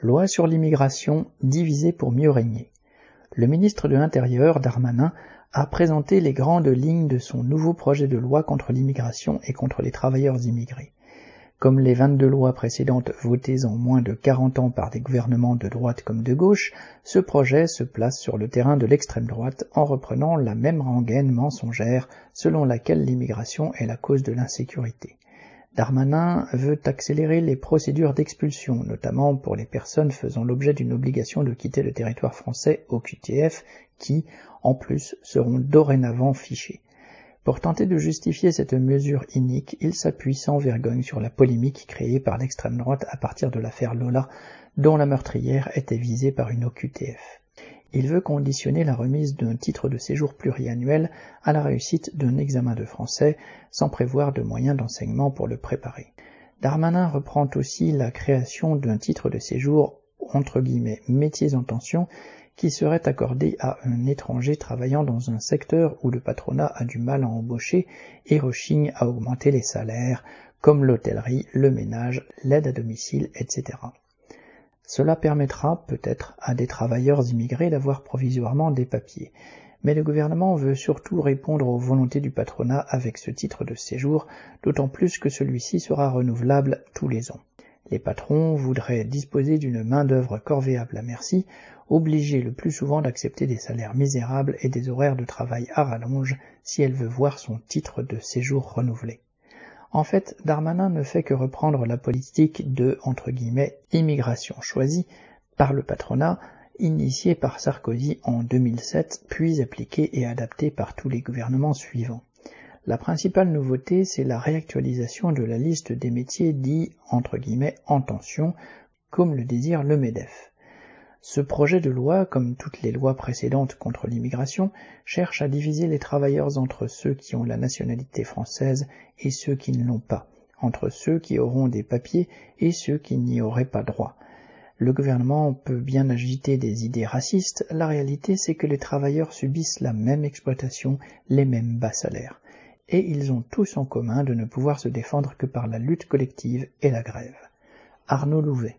Loi sur l'immigration divisée pour mieux régner. Le ministre de l'Intérieur, Darmanin, a présenté les grandes lignes de son nouveau projet de loi contre l'immigration et contre les travailleurs immigrés. Comme les 22 lois précédentes votées en moins de 40 ans par des gouvernements de droite comme de gauche, ce projet se place sur le terrain de l'extrême droite en reprenant la même rengaine mensongère selon laquelle l'immigration est la cause de l'insécurité. Darmanin veut accélérer les procédures d'expulsion, notamment pour les personnes faisant l'objet d'une obligation de quitter le territoire français au QTF, qui, en plus, seront dorénavant fichés. Pour tenter de justifier cette mesure inique, il s'appuie sans vergogne sur la polémique créée par l'extrême droite à partir de l'affaire Lola, dont la meurtrière était visée par une OQTF. Il veut conditionner la remise d'un titre de séjour pluriannuel à la réussite d'un examen de français, sans prévoir de moyens d'enseignement pour le préparer. Darmanin reprend aussi la création d'un titre de séjour entre guillemets métiers en tension qui serait accordé à un étranger travaillant dans un secteur où le patronat a du mal à embaucher et rechigne à augmenter les salaires, comme l'hôtellerie, le ménage, l'aide à domicile, etc. Cela permettra peut-être à des travailleurs immigrés d'avoir provisoirement des papiers, mais le gouvernement veut surtout répondre aux volontés du patronat avec ce titre de séjour, d'autant plus que celui-ci sera renouvelable tous les ans. Les patrons voudraient disposer d'une main-d'œuvre corvéable à merci, obligée le plus souvent d'accepter des salaires misérables et des horaires de travail à rallonge si elle veut voir son titre de séjour renouvelé. En fait, Darmanin ne fait que reprendre la politique de immigration choisie par le patronat, initiée par Sarkozy en 2007, puis appliquée et adaptée par tous les gouvernements suivants. La principale nouveauté, c'est la réactualisation de la liste des métiers dits en tension, comme le désire le MEDEF. Ce projet de loi, comme toutes les lois précédentes contre l'immigration, cherche à diviser les travailleurs entre ceux qui ont la nationalité française et ceux qui ne l'ont pas, entre ceux qui auront des papiers et ceux qui n'y auraient pas droit. Le gouvernement peut bien agiter des idées racistes, la réalité c'est que les travailleurs subissent la même exploitation, les mêmes bas salaires. Et ils ont tous en commun de ne pouvoir se défendre que par la lutte collective et la grève. Arnaud Louvet